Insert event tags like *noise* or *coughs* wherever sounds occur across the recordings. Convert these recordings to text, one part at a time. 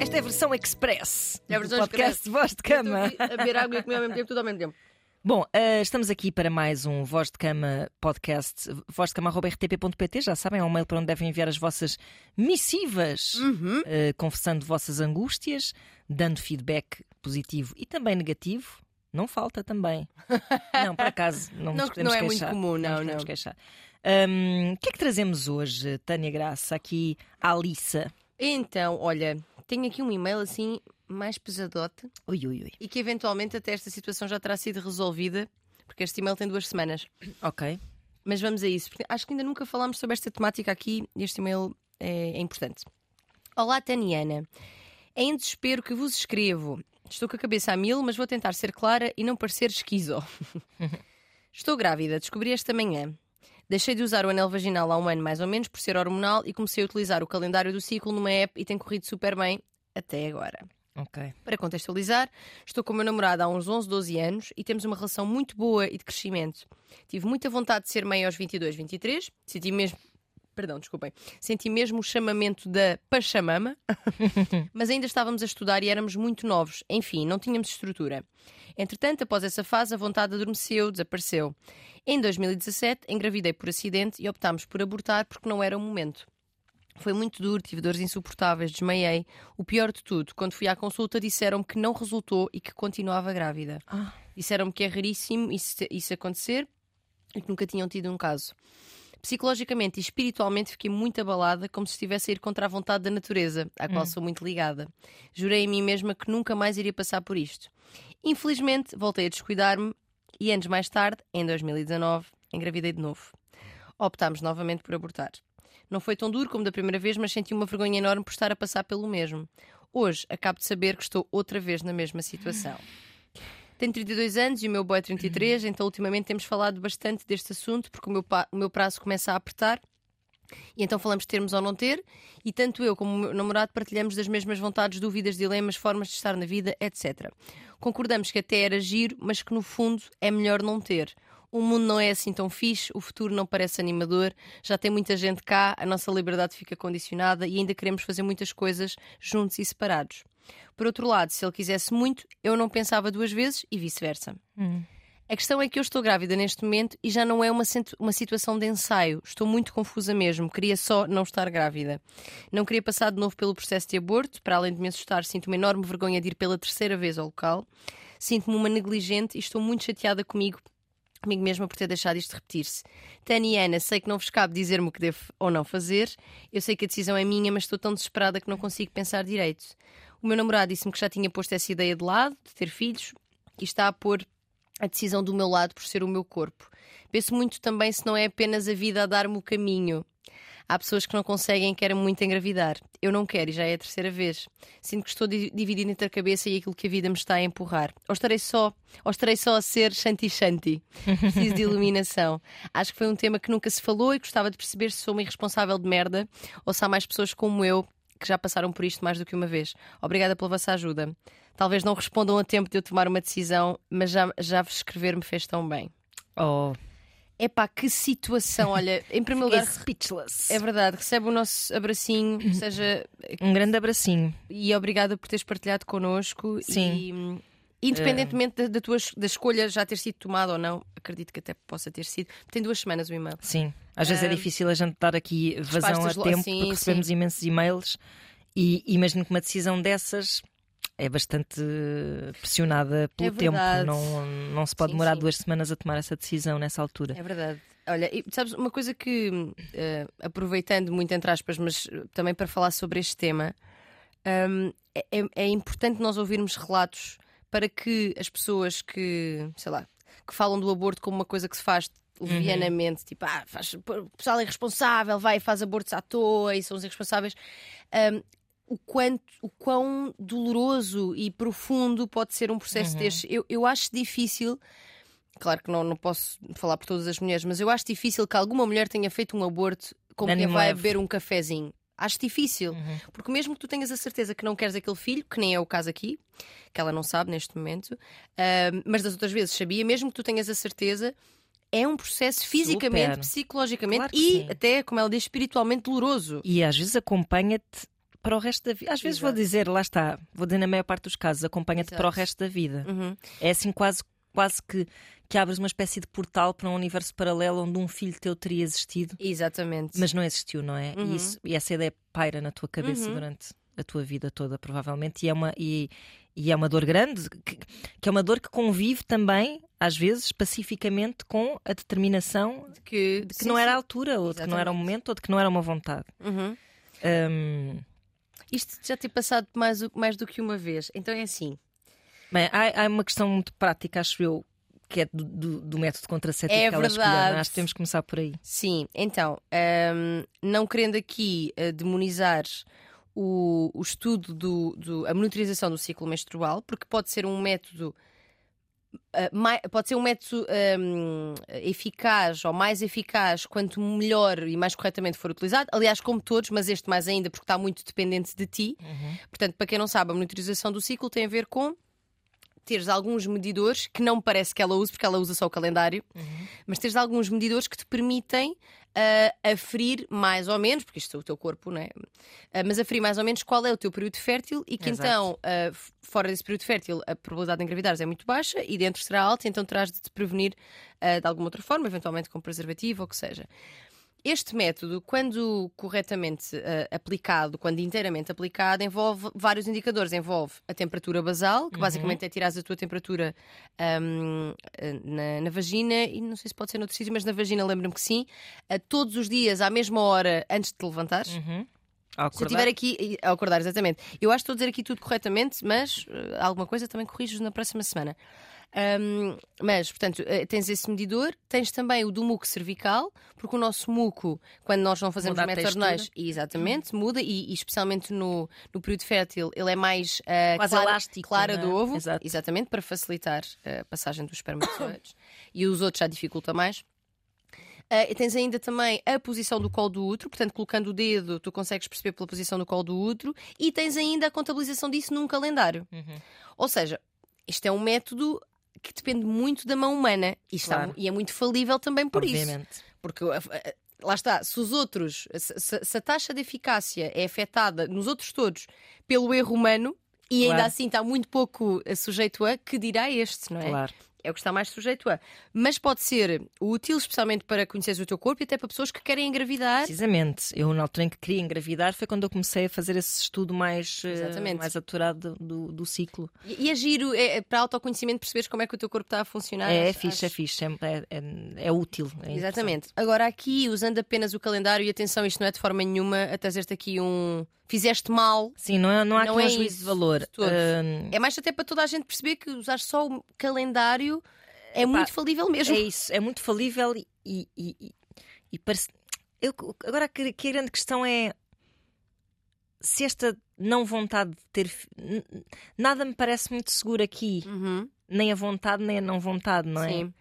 Esta é a versão express. É a versão do podcast express. Voz de Cama. A beber água e comer ao mesmo tempo, tudo ao mesmo tempo. Bom, eh, estamos aqui para mais um Voz de Cama podcast. vozdecama.rtp.pt, já sabem, é um mail para onde devem enviar as vossas missivas, Uhum. eh, confessando vossas angústias, dando feedback positivo e também negativo. Não falta também. *laughs* Não, por acaso, não, nos Não, podemos não é muito queixar. comum, não, nos podemos não. queixar. Hum, o que é que trazemos hoje, Tânia Graça, aqui à Alissa? Então, olha, tenho aqui um e-mail assim mais pesadote Ui, ui, ui. e que eventualmente até esta situação já terá sido resolvida, porque este e-mail tem duas semanas. Ok. Mas vamos a isso, porque acho que ainda nunca falámos sobre esta temática aqui e este e-mail é, é importante. Olá, Taniana. É em desespero que vos escrevo. Estou com a cabeça a mil, mas vou tentar ser clara e não parecer esquizo. *laughs* Estou grávida, descobri esta manhã. Deixei de usar o anel vaginal há um ano mais ou menos por ser hormonal e comecei a utilizar o calendário do ciclo numa app e tem corrido super bem até agora. Ok. Para contextualizar, estou com o meu namorado há uns 11, 12 anos e temos uma relação muito boa e de crescimento. Tive muita vontade de ser mãe aos 22, 23, senti mesmo. Perdão, desculpem. Senti mesmo o chamamento da Pachamama, *laughs* mas ainda estávamos a estudar e éramos muito novos. Enfim, não tínhamos estrutura. Entretanto, após essa fase, a vontade adormeceu, desapareceu. Em 2017, engravidei por acidente e optámos por abortar porque não era o momento. Foi muito duro, tive dores insuportáveis, desmaiei. O pior de tudo, quando fui à consulta, disseram-me que não resultou e que continuava grávida. Ah. Disseram-me que é raríssimo isso, isso acontecer e que nunca tinham tido um caso. Psicologicamente e espiritualmente fiquei muito abalada, como se estivesse a ir contra a vontade da natureza, à qual sou muito ligada. Jurei a mim mesma que nunca mais iria passar por isto. Infelizmente, voltei a descuidar-me e anos mais tarde, em 2019, engravidei de novo. Optámos novamente por abortar. Não foi tão duro como da primeira vez, mas senti uma vergonha enorme por estar a passar pelo mesmo. Hoje, acabo de saber que estou outra vez na mesma situação. Tenho 32 anos e o meu boy é 33, então ultimamente temos falado bastante deste assunto porque o meu, o meu prazo começa a apertar. E então falamos de termos ou não ter, e tanto eu como o meu namorado partilhamos das mesmas vontades, dúvidas, dilemas, formas de estar na vida, etc. Concordamos que até era giro, mas que no fundo é melhor não ter. O mundo não é assim tão fixe, o futuro não parece animador, já tem muita gente cá, a nossa liberdade fica condicionada e ainda queremos fazer muitas coisas juntos e separados. Por outro lado, se ele quisesse muito, eu não pensava duas vezes e vice-versa. A questão é que eu estou grávida neste momento e já não é uma, uma situação de ensaio. Estou muito confusa mesmo. Queria só não estar grávida. Não queria passar de novo pelo processo de aborto. Para além de me assustar, sinto uma enorme vergonha de ir pela terceira vez ao local. Sinto-me uma negligente e estou muito chateada comigo. Comigo mesma por ter deixado isto repetir-se. Tânia e Ana, sei que não vos cabe dizer-me o que devo ou não fazer. Eu sei que a decisão é minha, mas estou tão desesperada que não consigo pensar direito. O meu namorado disse-me que já tinha posto essa ideia de lado, de ter filhos, e está a pôr a decisão do meu lado por ser o meu corpo. Penso muito também se não é apenas a vida a dar-me o caminho. Há pessoas que não conseguem e querem muito engravidar. Eu não quero e já é a terceira vez. Sinto que estou di- dividida entre a cabeça e aquilo que a vida me está a empurrar. Ou estarei só, ou estarei só a ser shanti-shanti. Preciso de iluminação. *laughs* Acho que foi um tema que nunca se falou e gostava de perceber se sou uma irresponsável de merda ou se há mais pessoas como eu que já passaram por isto mais do que uma vez. Obrigada pela vossa ajuda. Talvez não respondam a tempo de eu tomar uma decisão, mas já, já vos escrever me fez tão bem. Oh, Epá, que situação. Olha, em primeiro *laughs* é lugar, speechless. é verdade, recebe o nosso abracinho, seja. Um grande abracinho. E obrigada por teres partilhado connosco. Sim. E, independentemente da, da tua da escolha já ter sido tomada ou não, acredito que até possa ter sido. Tem duas semanas o e-mail. Sim. Às vezes é difícil a gente dar aqui vazão a tempo sim, porque recebemos sim. imensos e-mails e imagino que uma decisão dessas é bastante pressionada pelo É tempo. Não, não se pode Sim, demorar sim. duas semanas a tomar essa decisão nessa altura. É verdade. Olha, e sabes, uma coisa que, eh, aproveitando muito entre aspas, mas eh, também para falar sobre este tema, hum, é, é- é importante nós ouvirmos relatos para que as pessoas que, sei lá, que falam do aborto como uma coisa que se faz levianamente, tipo, ah, faz, o pessoal é irresponsável, vai e faz abortos à toa e são os irresponsáveis. hum, o, quanto, o quão doloroso e profundo pode ser um processo deste. Eu, eu acho difícil Claro que não, não posso falar por todas as mulheres, mas eu acho difícil que alguma mulher tenha feito um aborto como quem vai beber um cafezinho. Acho difícil, porque mesmo que tu tenhas a certeza que não queres aquele filho, que nem é o caso aqui, que ela não sabe neste momento, ah, mas das outras vezes sabia, mesmo que tu tenhas a certeza, é um processo fisicamente, Super. psicologicamente Claro e sim. até, como ela diz, espiritualmente doloroso. E às vezes acompanha-te para o resto da vida. Às vezes vou Exato. dizer, lá está, vou dizer na maior parte dos casos, acompanha-te para o resto da vida. Uhum. É assim quase, quase que, que abres uma espécie de portal para um universo paralelo onde um filho teu teria existido, Exatamente. mas não existiu, não é? Uhum. E, isso- e essa ideia paira na tua cabeça Uhum. durante a tua vida toda, provavelmente, e é uma, e, e é uma dor grande, que, que é uma dor que convive também, às vezes, pacificamente, com a determinação De que, de que não era a altura, ou de que não era o Exatamente. momento, ou de que não era uma vontade. Uhum. Hum, Isto já ter passado mais, mais do que uma vez. Então é assim. Bem, há, há uma questão muito prática, acho eu, que é do, do- do método contraceptivo É que ela escolheu. é? Acho que temos que começar por aí. Sim, então, hum, não querendo aqui uh, demonizar o, o estudo do, do- a monitorização do ciclo menstrual, porque pode ser um método. uh, mai- pode ser um método hum, eficaz ou mais eficaz quanto melhor e mais corretamente for utilizado. Aliás, como todos, mas este mais ainda porque está muito dependente de ti. Portanto, para quem não sabe, a monitorização do ciclo tem a ver com teres alguns medidores que não me parece que ela use, porque ela usa só o calendário, mas teres alguns medidores que te permitem ah, aferir mais ou menos, porque isto é o teu corpo, não é? Ah, mas aferir mais ou menos qual é o teu período fértil e que Exato. então, f- fora desse período fértil, a probabilidade de engravidares é muito baixa e dentro será alta, então terás de te prevenir de alguma outra forma, eventualmente com preservativo ou o que seja. Este método, quando corretamente eh, aplicado, quando inteiramente aplicado, envolve vários indicadores. Envolve a temperatura basal, que basicamente é tirar a tua temperatura ahm, eh, na, na vagina, e não sei se pode ser noutro sítio, mas na vagina lembro-me que sim, a todos os dias, à mesma hora, antes de te levantares. Uhum. Se eu estiver aqui, ao acordar, exatamente. Eu acho que estou a dizer aqui tudo corretamente, mas eh, alguma coisa também corrijo na próxima semana. Ahm, mas, portanto, eh, tens esse medidor, tens também o do muco cervical, porque o nosso muco, quando nós não fazemos hormonais, exatamente, muda, e, e especialmente no, no período fértil, ele é mais ah, Quase clara, elástico, clara é? do ovo, Exato. exatamente, para facilitar a passagem dos espermatozoides. *coughs* e os outros já dificulta mais. E tens ainda também a posição do colo do útero, portanto, colocando o dedo, tu consegues perceber pela posição do colo do útero, e tens ainda a contabilização disso num calendário. Uhum. Ou seja, isto é um método que depende muito da mão humana e, está- Claro. e é muito falível também por isso. obviamente. Porque uh, uh, lá está, se os outros, se, se- a taxa de eficácia é afetada nos outros todos pelo erro humano e ainda Claro. assim está muito pouco uh, sujeito a, que dirá este, não é? Claro. É o que está mais sujeito a. Mas pode ser útil, especialmente para conheceres o teu corpo e até para pessoas que querem engravidar. Precisamente. Eu, na altura em que queria engravidar, foi quando eu comecei a fazer esse estudo mais, eh, Exatamente. mais aturado do, do ciclo. E, e é giro, é, é para autoconhecimento perceberes como é que o teu corpo está a funcionar. é, é fixe, é fixe, é, é, é útil. é Exatamente. Agora aqui, usando apenas o calendário, e atenção, isto não é de forma nenhuma a trazer-te aqui um. Fizeste mal. Sim, não, é, não há Não aqui é um juízo de valor. Hum, É mais até para toda a gente perceber que usar só o calendário é muito falível mesmo. é isso, é muito falível e, e, e- e parece. Eu, agora que, que a grande questão é se esta não vontade de ter. Nada me parece muito seguro aqui, Uhum, nem a vontade, nem a não vontade, não é? Sim.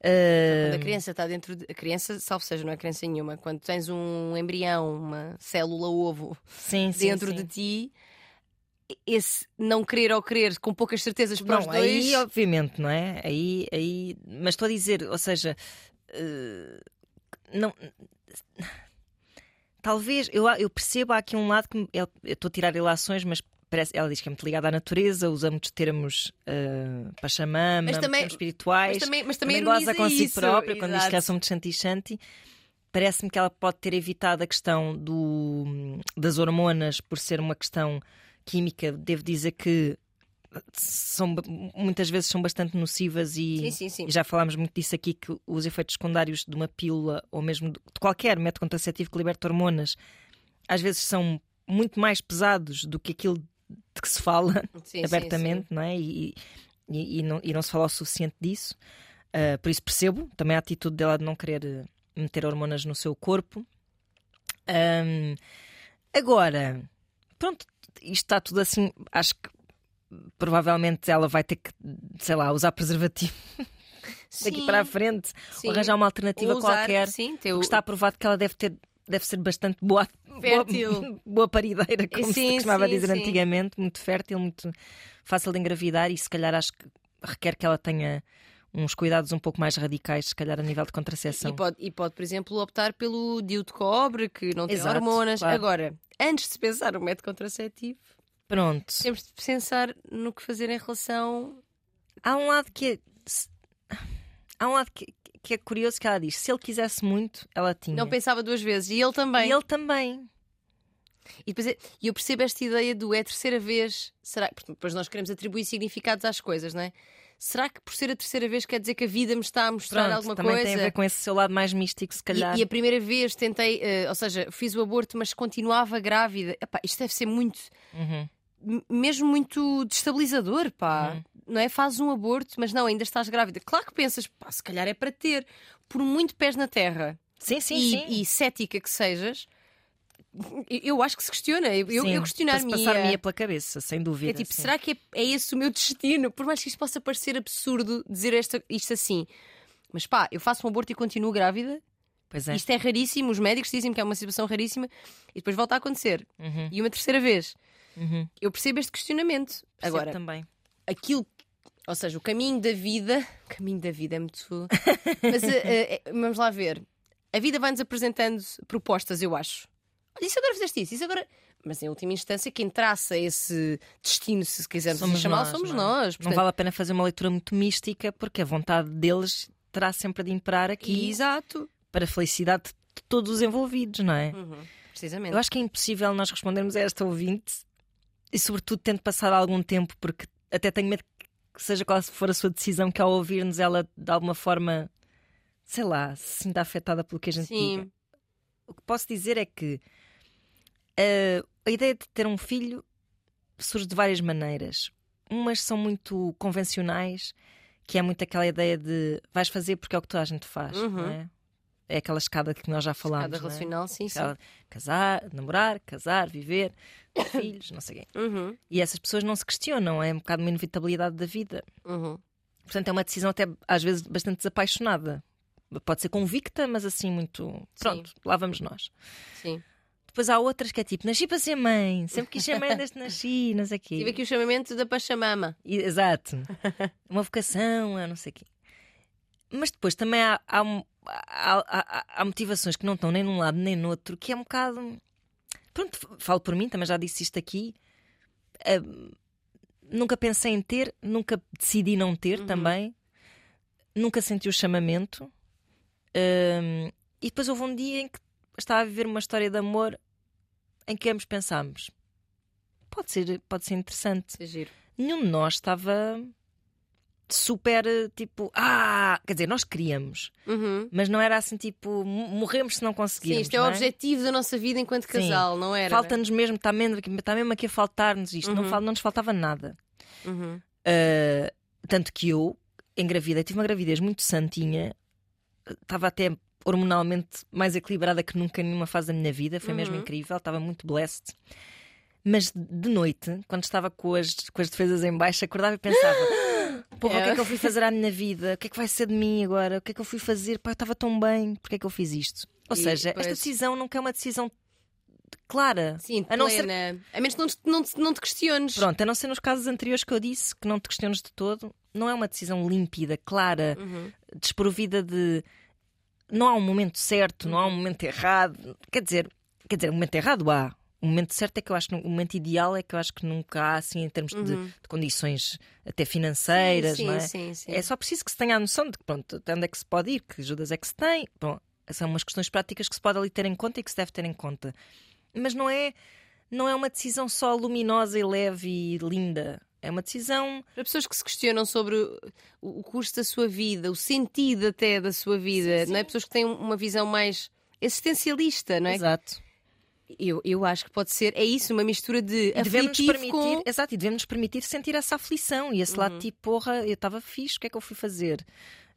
Uh, Quando a criança está dentro de. A criança, salvo seja, não é criança nenhuma. Quando tens um embrião, uma célula-ovo sim, sim, dentro sim. de ti, esse não querer ou querer com poucas certezas para os Não, dois. aí obviamente, não é? Aí, aí, mas estou a dizer, ou seja, eh, não, talvez eu, eu percebo há aqui um lado que me- eu estou a tirar ilações, mas parece, ela diz que é muito ligada à natureza, usa muitos termos uh, pachamama, Mas também- termos espirituais, Mas também, mas também, também goza consigo isso. própria quando diz que é Exato. sou muito shanti-shanti. Parece-me que ela pode ter evitado a questão do, das hormonas por ser uma questão química. Devo dizer que são, muitas vezes são bastante nocivas e, Sim, sim, sim. e já falámos muito disso aqui que os efeitos secundários de uma pílula ou mesmo de de qualquer método contraceptivo que liberta hormonas às vezes são muito mais pesados do que aquilo de que se fala Sim, sim, abertamente, não é? E, e, e não, e não se fala o suficiente disso. Ah, por isso percebo também a atitude dela de não querer eh, meter hormonas no seu corpo. Ahm, agora, pronto, isto está tudo assim. Acho que provavelmente ela vai ter que, sei lá, usar preservativo sim. *laughs* daqui para a frente, Sim. ou arranjar uma alternativa usar, qualquer. Sim, Porque está provado que ela deve ter. Deve ser bastante boa, Fértil. boa, *laughs* boa parideira, como se Sim, costumava sim, dizer sim. antigamente, muito fértil, muito fácil de engravidar e se calhar acho que requer que ela tenha uns cuidados um pouco mais radicais, se calhar a nível de contracepção. E pode, e pode, por exemplo, optar pelo DIU de cobre, que não tem Exato, hormonas. claro. Agora, antes de se pensar no método contraceptivo, Pronto. temos de pensar no que fazer em relação. Há um lado que é. se- Há um lado que, que é curioso que ela diz: se ele quisesse muito, ela tinha. Não pensava duas vezes. E ele também. E ele também. E depois é- eu percebo esta ideia do é a terceira vez. Será porque depois nós queremos atribuir significados às coisas, não é? Será que por ser a terceira vez quer dizer que a vida me está a mostrar Pronto, alguma também coisa? tem a ver com esse seu lado mais místico, se calhar. E, e a primeira vez tentei, eh, ou seja, fiz o aborto, mas continuava grávida. Epá, isto deve ser muito, Uhum. Mesmo muito destabilizador, pá. Uhum. Não é? Fazes um aborto, mas não, ainda estás grávida. Claro que pensas, pá, se calhar é para ter. Por muito pés na terra Sim, sim, e, sim. e cética que sejas, eu, acho que se questiona. Eu, eu, Sim, eu questionar-me. Passar-me pela cabeça, sem É dúvida. tipo, sim. será que é, é esse o meu destino? Por mais que isto possa parecer absurdo dizer esta, isto assim. Mas pá, eu faço um aborto e continuo grávida. Pois é. Isto é raríssimo, os médicos dizem que é uma situação raríssima e depois volta a acontecer. Uhum, E uma terceira vez. Uhum. Eu percebo este questionamento. Percebo Agora, também. aquilo. Ou seja, o caminho da vida. O caminho da vida é muito. *laughs* Mas eh, eh, vamos lá ver. A vida vai-nos apresentando propostas, eu acho. Olha, isso agora fizeste isso, isso agora. Mas em última instância, quem traça esse destino, se quisermos Somos chamá-lo, nós, somos não é? nós. Não Portanto, vale a pena fazer uma leitura muito mística, porque a vontade deles terá sempre de imperar aqui Exato. para a felicidade de todos os envolvidos, não é? Uhum, Precisamente. Eu acho que é impossível nós respondermos a esta ouvinte e, sobretudo, tendo passado algum tempo, porque até tenho medo que seja qual for a sua decisão, que ao ouvir-nos ela de alguma forma, sei lá, se sinta afetada pelo que a gente diga. Sim. O que posso dizer é que eh, a ideia de ter um filho surge de várias maneiras. Umas são muito convencionais, que é muito aquela ideia de vais fazer porque é o que toda a gente faz, Uhum. não é? É aquela escada que nós já falámos. Cada não é? relacional, sim, sim. Aquela- Casar, namorar, casar, viver, ter *coughs* filhos, não sei o quê. Uhum, E essas pessoas não se questionam, é um bocado uma inevitabilidade da vida. uhum. Portanto, é uma decisão até às vezes bastante desapaixonada. Pode ser convicta, mas assim muito. Pronto, lá vamos nós. Sim. Depois há outras que é tipo, nasci para ser mãe, sempre quis ser mãe desde nasci, não sei o quê. Tive aqui o chamamento da Pachamama. Exato. Uma vocação, é não sei o quê. Mas depois também há, há, há- há- motivações que não estão nem num lado nem no outro, que é um bocado. Pronto, falo por mim, também já disse isto aqui. Ah, nunca pensei em ter, nunca decidi não ter também. Nunca senti o chamamento. Ah, e depois houve um dia em que estava a viver uma história de amor em que ambos pensámos. Pode ser, pode ser interessante É nenhum de nós estava super tipo, ah, quer dizer, nós queríamos, Uhum. mas não era assim tipo, morremos se não Sim, conseguirmos. isto é o não objetivo da nossa vida enquanto Sim. casal, não era? Falta-nos mesmo, está mesmo, está mesmo aqui a faltar-nos isto, não, Uhum. fal- não nos faltava nada. Uhum. Uh, tanto que eu engravidei, tive uma gravidez muito santinha, estava até hormonalmente mais equilibrada que nunca em nenhuma fase da minha vida, foi mesmo Uhum. incrível, estava muito blessed. Mas de noite, quando estava com as, com as defesas em baixo, acordava e pensava: Porra, o que é que eu fui fazer à minha vida? O que é que vai ser de mim agora? O que é que eu fui fazer? Pá, eu estava tão bem, porque é que eu fiz isto? Ou E, seja, pois. esta decisão nunca é uma decisão clara. Sim, a não ser plena. A menos que não te, não, te, não te questiones. Pronto, a não ser nos casos anteriores que eu disse, que não te questiones de todo, não é uma decisão límpida, clara, Uhum. desprovida de. Não há um momento certo, não há um momento errado. Quer dizer, quer dizer, um momento errado há. O momento certo é que eu acho que o momento ideal é que eu acho que nunca há assim em termos de, de condições até financeiras, sim, não é? sim, sim. É só preciso que se tenha a noção de que pronto, até onde é que se pode ir, que ajudas é que se tem. Bom, são umas questões práticas que se pode ali ter em conta e que se deve ter em conta. Mas não é, não é uma decisão só luminosa e leve e linda. É uma decisão. Para pessoas que se questionam sobre o, o curso da sua vida, o sentido até da sua vida, não é? Pessoas que têm uma visão mais existencialista, não é? Exato. Eu, eu acho que pode ser, é isso, uma mistura de E devemos permitir, com... Uhum. exato, e devemos permitir sentir essa aflição e esse lado tipo, porra, eu estava fixe, o que é que eu fui fazer?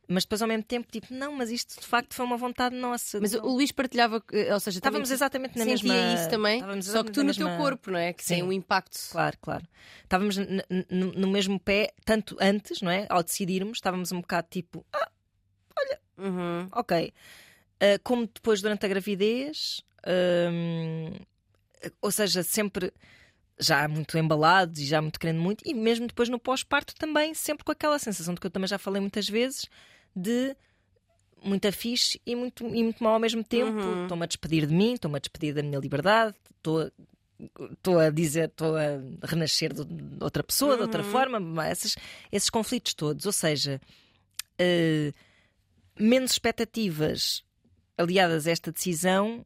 Mas depois ao mesmo tempo, tipo, não, mas isto de facto foi uma vontade nossa. Mas não- o Luís partilhava, ou seja, Estávamos exatamente na sentia mesma. isso também, só que tu no na teu mesma- corpo, não é? Que tem Sim. um impacto. Claro, claro. Estávamos no mesmo pé, tanto antes, não é? Ao decidirmos, estávamos um bocado tipo, ah, Uhum. ok. Ah, como depois durante a gravidez, hum, ou seja, sempre já muito embalados e já muito querendo muito, e mesmo depois no pós-parto também, sempre com aquela sensação de que eu também já falei muitas vezes, de muita fixe e muito, e muito mal ao mesmo tempo. Uhum. Estou-me a despedir de mim, estou-me a despedir da minha liberdade, estou a, estou a dizer, estou a renascer de outra pessoa, de outra Uhum. forma, esses, esses conflitos todos. Ou seja, eh, menos expectativas aliadas a esta decisão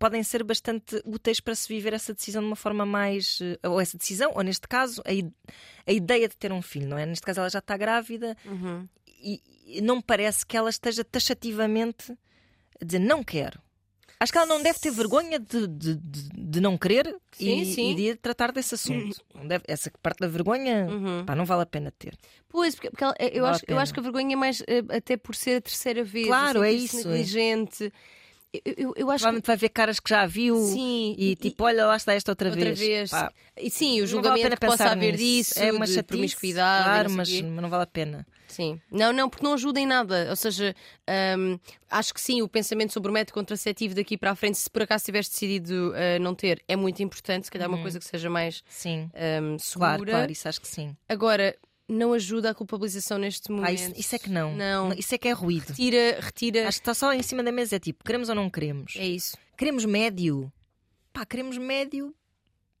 podem ser bastante úteis para se viver essa decisão de uma forma mais. eh, Ou essa decisão, ou neste caso, a, a ideia de ter um filho, não é? Neste caso, ela já está grávida Uhum. e, e não me parece que ela esteja taxativamente a dizer não quero. Acho que ela não deve ter vergonha de, de, de, de não querer Sim, e, sim. e de tratar desse assunto. Não deve, essa parte da vergonha Uhum. pá, não vale a pena ter. Pois, porque, porque ela- eu, Vale acho, eu acho que a vergonha é mais eh, até por ser a terceira vez. Claro, o é isso, é. Eu, eu, eu acho que. Provavelmente vai ver caras que já viu Sim, e, tipo, olha, lá está esta outra, outra vez. Pá, E sim, o vale julgamento que possa haver nisso. disso, é uma de promiscuidade. e Claro, mas, quê. não vale a pena. Sim. Não, não, porque não ajuda em nada. Ou seja, hum, acho que sim, o pensamento sobre o método contraceptivo daqui para a frente, se por acaso tivesse decidido uh, não ter, é muito importante. Se calhar uma coisa que seja mais Sim, hum, segura. claro, claro, isso acho que sim. Agora, não ajuda a culpabilização neste momento. Ah, isso, isso é que não. Não. Isso é que é ruído. Retira, retira. Acho que está só em cima da mesa. É tipo, queremos ou não queremos? É isso. Queremos médio. Pá, queremos médio.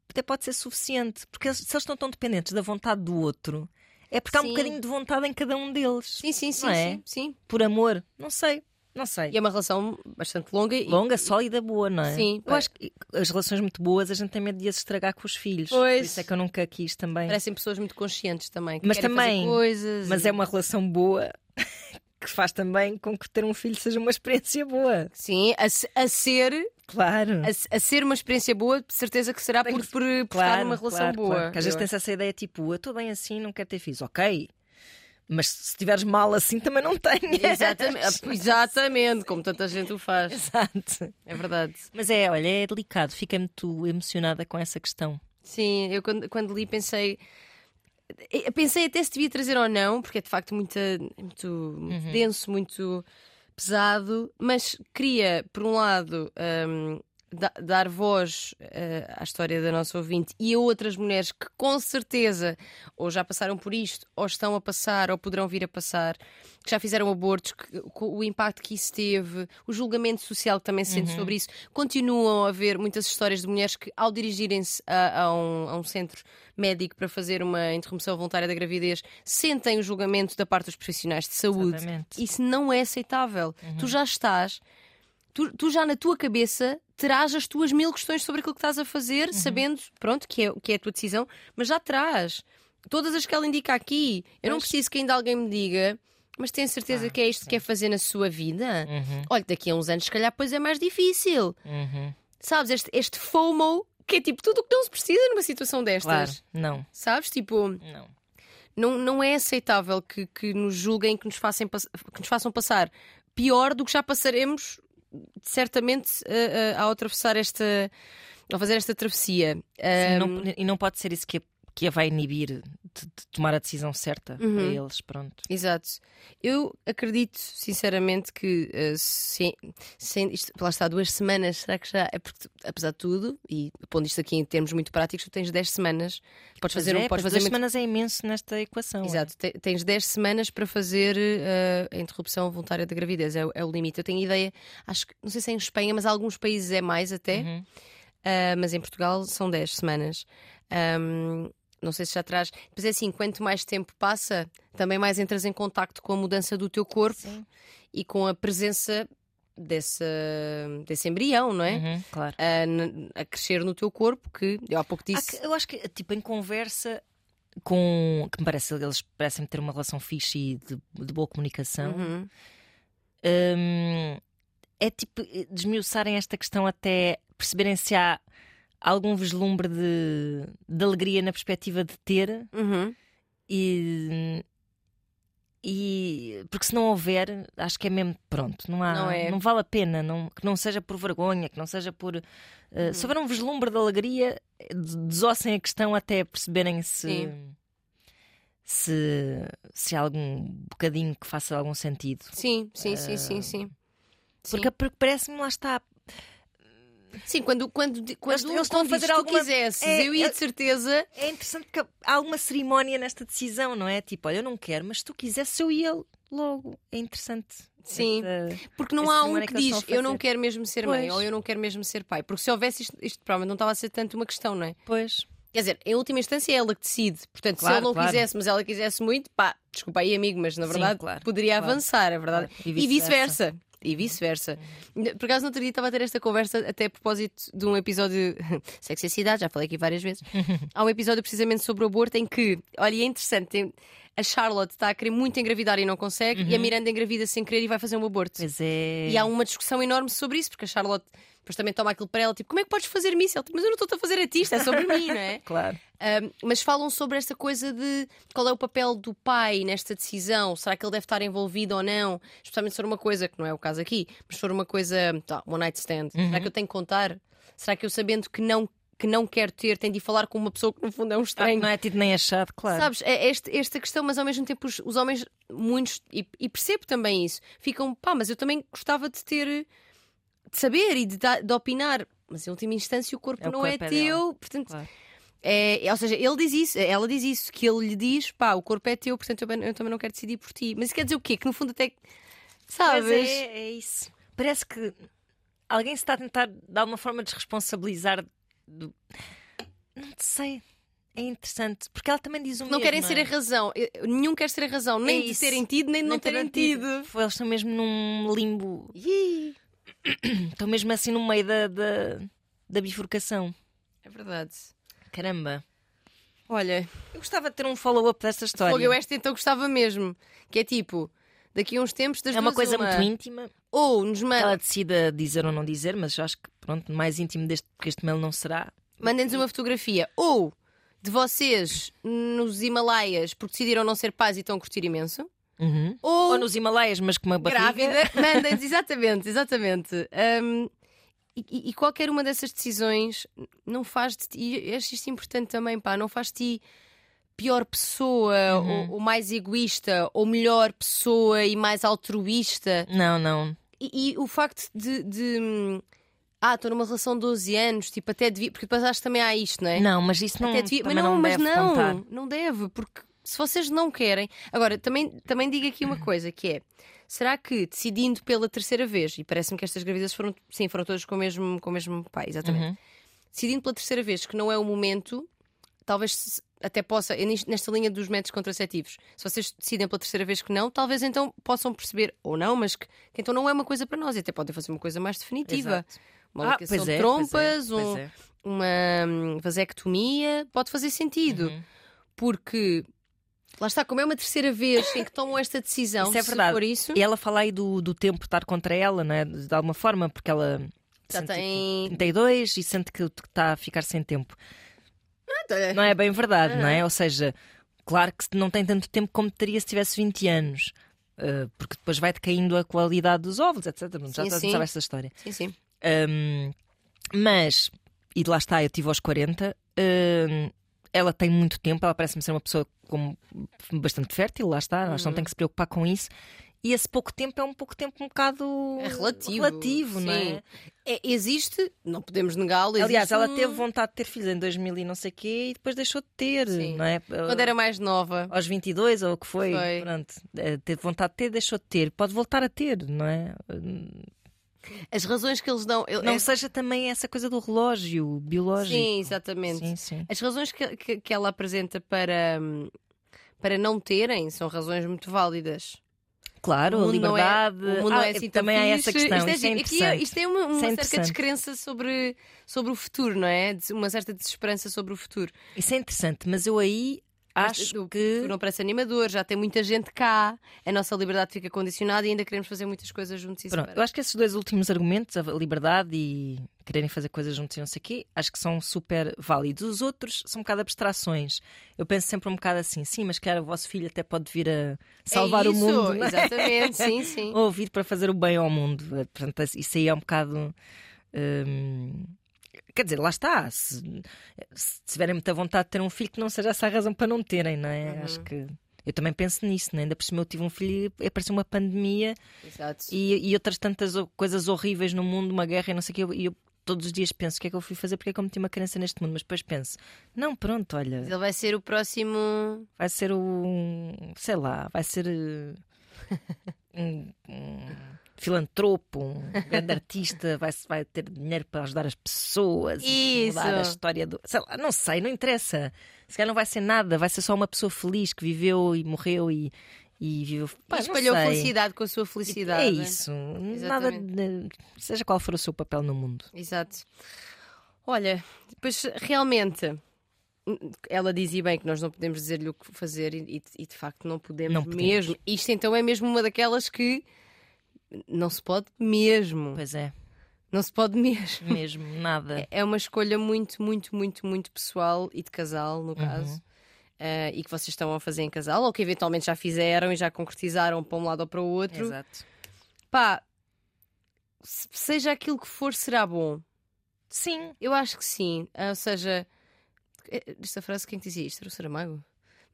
Até pode ser suficiente. Porque se eles estão tão dependentes da vontade do outro, é porque há um Sim. bocadinho de vontade em cada um deles. Sim, sim, sim, Não é? sim, sim. Por amor. Não sei. Não sei. E é uma relação bastante longa e Longa, sólida, boa, não é? Sim, Eu acho que as relações muito boas a gente tem medo de as estragar com os filhos. Pois. Por isso é que eu nunca quis também. parecem pessoas muito conscientes também. Que Mas também- fazer coisas. Mas e- é uma relação boa *laughs* que faz também com que ter um filho seja uma experiência boa. Sim, a, a ser Claro. a, a ser uma experiência boa, de certeza que será Tem por, por, por Claro, estar numa relação claro, boa. claro. Que às vezes tem-se essa ideia tipo, eu estou bem assim, não quero ter filhos. Ok. Mas se estiveres mal assim, também não tenhas. Exatamente, exatamente, como tanta gente o faz. Exato. É verdade. Mas é, olha, é delicado. Fiquei muito emocionada com essa questão. Sim, eu quando, quando li pensei. eu Pensei até se devia trazer ou não, porque é de facto muito, muito, muito Uhum. denso, muito pesado, mas queria, por um lado, hum, da- dar voz eh, à história da nossa ouvinte e a outras mulheres que com certeza ou já passaram por isto, ou estão a passar, ou poderão vir a passar, que já fizeram abortos, que- o impacto que isso teve, o julgamento social que também se sente sobre isso. Continuam a haver muitas histórias de mulheres que, ao dirigirem-se a, a um, a um centro médico para fazer uma interrupção voluntária da gravidez, sentem o julgamento da parte dos profissionais de saúde. Exatamente. Isso não é aceitável. Tu já estás, tu, tu já na tua cabeça terás as tuas mil questões sobre aquilo que estás a fazer, sabendo, pronto, que é, que é a tua decisão, mas já terás. Todas as que ela indica aqui. Eu não Pois. preciso que ainda alguém me diga, mas tenho certeza Ah, que é isto que quer fazer na sua vida. Uhum, Olha, daqui a uns anos, se calhar, pois é mais difícil. uhum. Sabes, este, este FOMO, que é tipo tudo o que não se precisa numa situação destas. Claro. Não, Sabes? Tipo, não. não, não é aceitável que, que nos julguem, que nos, façam, que nos façam passar pior do que já passaremos, certamente, a- a- ao atravessar esta. ao fazer esta travessia. Sim, não- e não pode ser isso que que a vai inibir de, de tomar a decisão certa Uhum. para eles. Pronto. Exato. Eu acredito, sinceramente, que uh, se, se isto, lá está, duas semanas, será que já é porque, apesar de tudo, e pondo isto aqui em termos muito práticos, tu tens 10 semanas, podes fazer, Mas um, é, podes fazer duas uma- semanas é imenso nesta equação. é. Exato, te- tens 10 semanas para fazer uh, a interrupção voluntária da gravidez, é, o- é o limite. Eu tenho ideia, acho que, não sei se é em Espanha, mas alguns países é mais até, Uhum. uh, mas em Portugal são 10 semanas. Um, não sei se já traz. Mas é assim, quanto mais tempo passa, também mais entras em contacto com a mudança do teu corpo Sim. e com a presença desse, desse embrião, não é? Uhum, claro. A, a crescer no teu corpo, que eu há pouco Há disse. que- eu acho que, tipo, em conversa com. que me parece, eles parecem ter uma relação fixe e de, de boa comunicação. Uhum. hum, é tipo desmiuçarem esta questão até perceberem se há algum vislumbre de, de alegria na perspectiva de ter Uhum. e. E porque se não houver, acho que é mesmo pronto, não há, Não é. vale a pena, não, que não seja por vergonha, que não seja por uh, se houver um vislumbre de alegria, des- desossem a questão até perceberem se Sim. se, se há algum bocadinho que faça algum sentido. Sim, sim, sim, sim, sim. Porque, porque parece-me lá está. Sim, quando, quando, quando Eles- eles estão a fazer tu alguma- quisesses, É, eu ia é- de certeza. É interessante porque há uma cerimónia nesta decisão, não é? Tipo, olha, eu não quero, mas se tu quisesse, eu ia logo. É interessante. Sim. Esta- Porque não há um que que diz eu não quero mesmo ser mãe Pois. ou eu não quero mesmo ser pai. Porque se houvesse isto, isto provavelmente não estava a ser tanto uma questão, não é? Pois. Quer dizer, em última instância é ela que decide. Portanto, se Claro, ele não claro. quisesse, mas ela quisesse muito, pá, desculpa aí, amigo, mas na Sim, verdade claro, poderia avançar, é verdade. E vice-versa. E vice-versa. Por acaso, no outro dia estava a ter esta conversa até a propósito de um episódio *laughs* Sexo e Cidade, já falei aqui várias vezes. *laughs* Há um episódio precisamente sobre o aborto em que, olha, é interessante, tem- a Charlotte está a querer muito engravidar e não consegue, e a Miranda engravida sem querer e vai fazer um aborto. Pois é. E há uma discussão enorme sobre isso, porque a Charlotte depois também toma aquilo para ela, tipo, como é que podes fazer-me isso? Ela, tipo, mas eu não estou a fazer a ti, isto é sobre mim, não é? *laughs* Claro. Um, mas falam sobre esta coisa de qual é o papel do pai nesta decisão. Será que ele deve estar envolvido ou não? Especialmente se for uma coisa, que não é o caso aqui, mas se for uma coisa, tá, one night stand. Será que eu tenho que contar? Será que eu sabendo que não, que não quero ter, tenho de ir falar com uma pessoa que no fundo é um estranho? Não é tido nem achado, claro. Sabes, é este- esta questão, mas ao mesmo tempo os, os homens, muitos, e, e percebo também isso, ficam, pá, mas eu também gostava de ter, de saber e de, de opinar. Mas em última instância o corpo É o não corpo é é teu, dela. portanto, Claro. é, é- ou seja, ele diz isso, ela diz isso, que ele lhe diz, pá, o corpo é teu, portanto eu, eu também não quero decidir por ti. Mas isso quer dizer o quê? Que no fundo até, sabes? Mas é, é isso. Parece que alguém se está a tentar de alguma forma desresponsabilizar do. Não sei. É interessante. Porque ela também diz o Não mesmo. querem não ser é? a razão, Eh, nenhum quer ser a razão, nem É de terem tido, nem de não terem tido. Foi, Eles estão mesmo num limbo. *clears throat* Estão mesmo assim no meio da, da, da bifurcação. É verdade. Caramba. Olha, Eu gostava de ter um follow-up desta história. Fogo, eu esta então gostava mesmo. Que é tipo, daqui a uns tempos das é uma coisa uma. muito íntima. Ou nos mandem Ela decida dizer ou não dizer, mas acho que pronto, mais íntimo deste, porque este mail não será. mandem-nos uma fotografia. Ou de vocês nos Himalaias porque decidiram não ser pais e estão a curtir imenso. Uhum. Ou, Ou nos Himalaias, mas com uma barriga. grávida. *laughs* Mandem-nos, exatamente, exatamente. Um, e- e, qualquer uma dessas decisões não faz de ti, e acho isto importante também, pá, não faz de ti pior pessoa, ou, ou mais egoísta, ou melhor pessoa e mais altruísta. Não, não. E, e o facto de. de, hum, ah, estou numa relação de 12 anos, tipo, até devia. Porque depois acho que também há isto, não é? Não, mas isso não, até devia. Mas não, não, mas não, contar. não deve, porque se vocês não querem. Agora, também, também digo aqui uma coisa que é. Será que decidindo pela terceira vez, e parece-me que estas gravidezes foram, sim, foram todas com o mesmo, com o mesmo pai, exatamente. Uhum. Decidindo pela terceira vez que não é o momento, talvez se- até possa, é nesta linha dos métodos contraceptivos, se vocês decidem pela terceira vez que não, talvez então possam perceber, ou não, mas que, que então não é uma coisa para nós, e até podem fazer uma coisa mais definitiva. Exato. Uma Ah, pois de é, trompas, pois é, um- é. uma hum, vasectomia, pode fazer sentido. Uhum. Porque lá está, como é uma terceira vez em que tomam esta decisão, Isso é verdade. for isso, E ela fala aí do, do tempo estar contra ela, não é? De alguma forma, porque ela já tem. 32 e sente que está a ficar sem tempo. Não é bem verdade, não é? Ou seja, claro que não tem tanto tempo como teria se tivesse 20 anos. Uh, porque depois vai decaindo a qualidade dos ovos, etc. Já Sim, sabe esta história. Sim, sim. Um, mas, e lá está, eu tive aos 40. um, ela tem muito tempo, ela parece-me ser uma pessoa com, bastante fértil, lá está, acho que Uhum. não tem que se preocupar com isso. E esse pouco tempo é um pouco tempo um bocado É relativo. relativo, não é? É, existe, não podemos negá-lo. Aliás, ela um- teve vontade de ter filhos em 2000 e não sei o quê e depois deixou de ter, Sim. não é? Quando era mais nova. Aos 22 ou o que foi, Foi. pronto, eh, teve vontade de ter, deixou de ter. Pode voltar a ter, não é? As razões que eles dão. Não é- seja também essa coisa do relógio biológico. Sim, exatamente. Sim, sim. As razões que, que, que ela apresenta para, hum, para não terem são razões muito válidas. Claro, a não é- liberdade. o mundo Ah, é assim tão também há essa questão. Isto é, Isso é aqui- isto é uma, uma é certa descrença sobre, sobre o futuro, não é? Uma certa desesperança sobre o futuro. Isso é interessante, mas eu aí acho o que. não parece animador, já tem muita gente cá, a nossa liberdade fica condicionada e ainda queremos fazer muitas coisas juntos e Pronto, eu separados. acho que esses dois últimos argumentos, a liberdade e quererem fazer coisas juntos e não sei o quê, acho que são super válidos. Os outros são um bocado abstrações. Eu penso sempre um bocado assim, sim, mas claro, o vosso filho até pode vir a salvar é o isso, mundo. não é? Exatamente, sim, *laughs* sim. Ou vir para fazer o bem ao mundo. Portanto, isso aí é um bocado. hum, Quer dizer, lá está. Se, se tiverem muita vontade de ter um filho, que não seja essa a razão para não terem, não é? Uhum. Acho que. Eu também penso nisso, né? ainda por cima eu tive um filho e apareceu uma pandemia e, e outras tantas coisas horríveis no mundo, uma guerra e não sei o quê. E eu todos os dias penso o que é que eu fui fazer, porque é que eu meti uma criança neste mundo, mas depois penso, não, pronto, olha, Ele vai ser o próximo. vai ser o. sei lá, vai ser. eh, *laughs* um, um filantropo, um grande artista, vai, vai ter dinheiro para ajudar as pessoas e Isso. mudar a história do. Sei lá, não sei, não interessa. Se calhar não vai ser nada, vai ser só uma pessoa feliz que viveu e morreu e, e viveu. Pá, e espalhou felicidade com a sua felicidade. É isso. Nada seja qual for o seu papel no mundo. Exato. Olha, depois realmente. Ela dizia bem que nós não podemos dizer-lhe o que fazer e, e de facto não podemos, Não podemos. mesmo. Isto então é mesmo uma daquelas que não se pode mesmo. Pois é, Não se pode mesmo. mesmo, nada. É uma escolha muito, muito, muito, muito pessoal e de casal, Uhum. no caso. Eh, e que vocês estão a fazer em casal, ou que eventualmente já fizeram e já concretizaram para um lado ou para o outro. Exato. Pá, se- seja aquilo que for, será bom. Sim, Eu acho que sim. Ah, Ou seja, eh, esta frase, quem que dizia isto? Era o Saramago?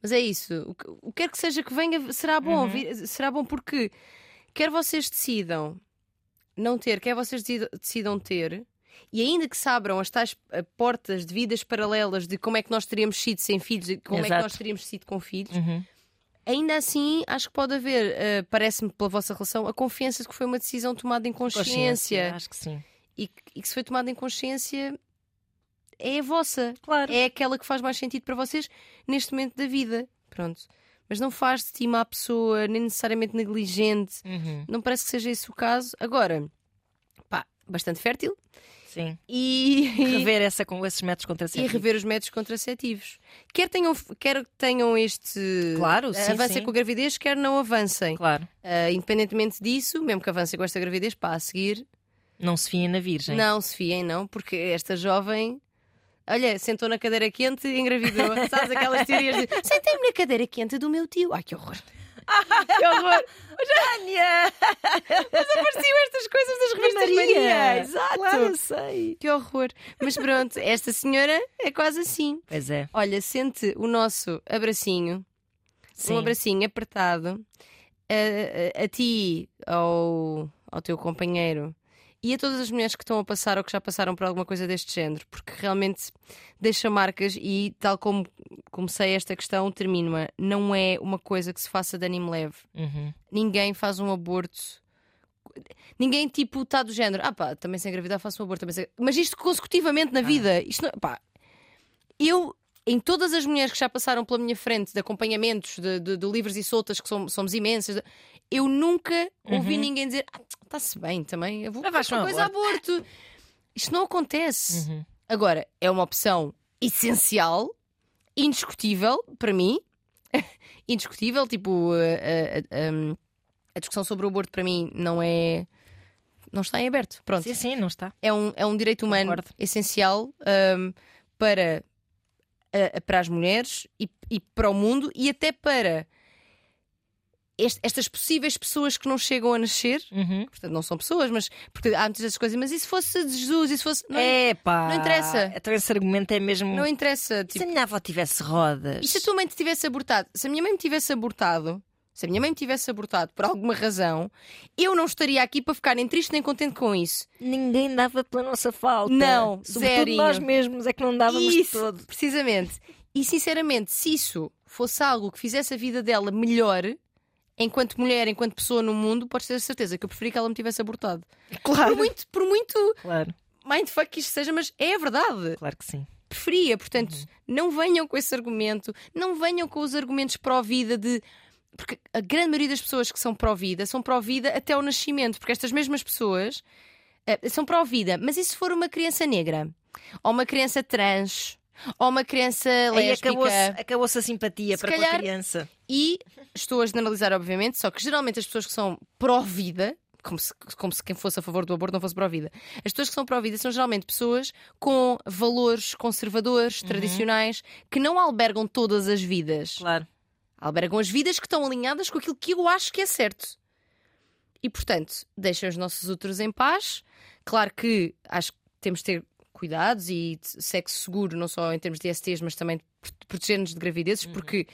Mas é isso. O que, o que quer que seja que venha, será bom. Uhum. vir- será bom porque quer vocês decidam não ter, quer vocês decidam, ter, e ainda que se abram as tais eh, portas de vidas paralelas de como é que nós teríamos sido sem filhos e como é que Exato. nós teríamos sido com filhos, Uhum. ainda assim acho que pode haver, eh, parece-me pela vossa relação, a confiança de que foi uma decisão tomada em consciência, Acho que sim. E, que- e que se foi tomada em consciência é a vossa. Claro. É aquela que faz mais sentido para vocês neste momento da vida. Pronto. Mas não faz de ti má pessoa, nem necessariamente negligente. Uhum. Não parece que seja esse o caso. Agora, pá, bastante fértil. Sim. E, *laughs* Rever essa com esses métodos e contraceptivos. rever os métodos contraceptivos. Quer tenham, quer tenham este Claro, sim, avancem sim. com a gravidez, quer não avancem. Claro. Ah, independentemente disso, mesmo que avancem com esta gravidez, pá, a seguir, Não se fiem na Virgem. Não se fiem, não, porque esta jovem. Olha, sentou na cadeira quente e engravidou. *laughs* Sabes aquelas teorias de sentei-me na cadeira quente do meu tio. Ai, que horror! *laughs* que horror! Tânia! Apareciam estas coisas das revistas Maria! Exato! Claro, sei. Que horror! Mas pronto, esta senhora é quase assim. Pois é. Olha, sente o nosso abracinho, Sim. um abracinho apertado a, a- a ti, ao, ao teu companheiro e a todas as mulheres que estão a passar ou que já passaram por alguma coisa deste género, porque realmente deixa marcas e, tal como comecei esta questão, termino-a. Não é uma coisa que se faça de ânimo leve. Uhum. Ninguém faz um aborto. Ninguém, tipo, está do género. Ah, pá, também sem engravidar faço um aborto. Também sem... Mas isto consecutivamente na vida. Isto não... pá, eu, em todas as mulheres que já passaram pela minha frente, de acompanhamentos, de, de- de livros e soltas, que somos, somos imensas, eu nunca ouvi Uhum. ninguém dizer: ah, está-se bem também, eu vou Ah, fazer uma um coisa aborto. Isto não acontece. Uhum. Agora, é uma opção essencial, indiscutível para mim. *laughs* indiscutível, tipo, a, a- a- a discussão sobre o aborto para mim não é. Não está em aberto. Pronto. Sim, sim, não está. É um, é um direito humano Concordo. essencial hum, para, para as mulheres e, e para o mundo e até para est- estas possíveis pessoas que não chegam a nascer. Uhum. Portanto, não são pessoas, mas porque há muitas dessas coisas. Mas e se fosse de Jesus? E se fosse. Não, É pá. não interessa. Então esse argumento é mesmo. não interessa. Se Tipo, a minha avó tivesse rodas. e se a tua mãe te tivesse abortado? Se a minha mãe me tivesse abortado. Se a minha mãe me tivesse abortado por alguma razão, eu não estaria aqui para ficar nem triste nem contente com isso. Ninguém dava pela nossa falta. Não, zerinho. nós mesmos é que não dávamos Isso, todo. precisamente. E sinceramente, se isso fosse algo que fizesse a vida dela melhor, enquanto mulher, enquanto pessoa no mundo, podes ter a certeza que eu preferia que ela me tivesse abortado. Claro. Por muito, por muito Claro, mindfuck que isto seja, mas é a verdade. claro que sim. Preferia, portanto, não venham com esse argumento, não venham com os argumentos pró-vida de. Porque a grande maioria das pessoas que são pró-vida são pró-vida até ao nascimento, porque estas mesmas pessoas eh, são pró-vida. Mas e se for uma criança negra? Ou uma criança trans? Ou uma criança Aí lésbica? acabou-se acabou a simpatia Se para com calhar- a criança. E estou a generalizar, obviamente, só que geralmente as pessoas que são pró-vida, como se, como se quem fosse a favor do aborto não fosse pró-vida, as pessoas que são pró-vida são geralmente pessoas com valores conservadores, tradicionais, que não albergam todas as vidas. Claro. Albergam as vidas que estão alinhadas com aquilo que eu acho que é certo. E, portanto, deixem os nossos úteros em paz. Claro que acho que temos de ter cuidados e sexo seguro, não só em termos de STs, mas também de pro- proteger-nos de gravidezes, Uhum. porque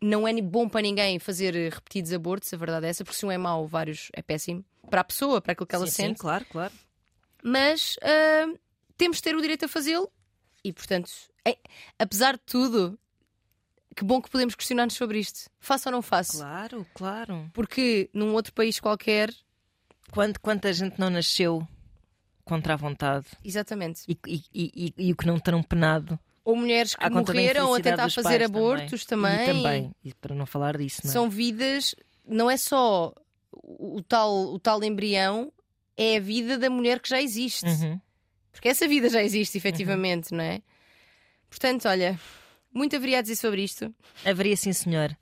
não é bom para ninguém fazer eh, repetidos abortos, a verdade é essa, porque se um é mau, vários é péssimo. Para a pessoa, para aquilo que ela sim, sente. Sim, claro, claro. Mas ah, temos de ter o direito a fazê-lo e, portanto, é- apesar de tudo, que bom que podemos questionar-nos sobre isto. Faço ou não faço? Claro, claro. Porque num outro país qualquer, Quanto, quanta gente não nasceu contra a vontade exatamente. e, e, e, e- o que não terão penado Ou mulheres que morreram a tentar fazer abortos também. E também, e para não falar disso, não é? São vidas, não é só o, tal, o tal embrião, é a vida da mulher que já existe. Uhum. Porque essa vida já existe, efetivamente, não é? Portanto, olha, muito haveria a dizer sobre isto. Haveria sim, senhor.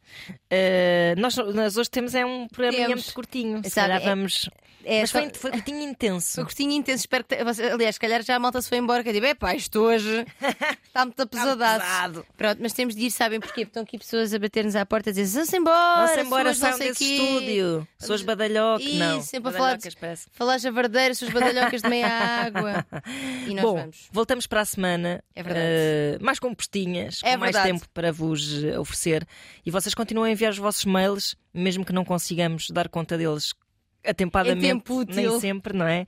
Uh, nós, nós hoje temos é um programa muito curtinho. Se Sabe, calhar é- vamos. É Mas só- foi, foi curtinho intenso. Foi curtinho intenso. Espero que. Aliás, se calhar já a malta se foi embora. Que eu digo, epá, isto hoje *laughs* está muito pesadaço. pesado. Pronto, mas temos de ir, sabem porquê? Porque estão aqui pessoas a bater-nos à porta a dizer: vamos embora, Vamos embora, saiam sei desse quê." estúdio. Suas badalhocas. Não, sempre a falar de- badalhocas. Falar javardeiras, suas badalhocas de meia *laughs* água. E nós Bom, vamos. voltamos para a semana. É verdade. eh, mais compostinhas, É com mais verdade. tempo para vos eh, oferecer. E vocês continuam a enviar os vossos mails, mesmo que não consigamos dar conta deles atempadamente, nem sempre, não é?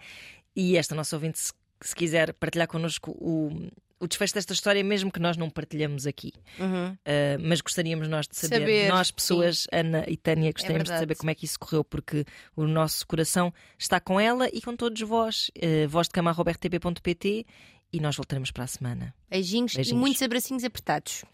E esta nossa ouvinte, se, se quiser partilhar connosco o, o desfecho desta história, mesmo que nós não partilhamos aqui. Uhum. Uh, mas gostaríamos nós de saber, Saber, nós pessoas, Ana e Tânia, gostaríamos de verdade. saber como é que isso correu, porque o nosso coração está com ela e com todos vós. Uh, voz de cama e nós voltaremos para a semana. Beijinhos, Beijinhos. e muitos abracinhos apertados.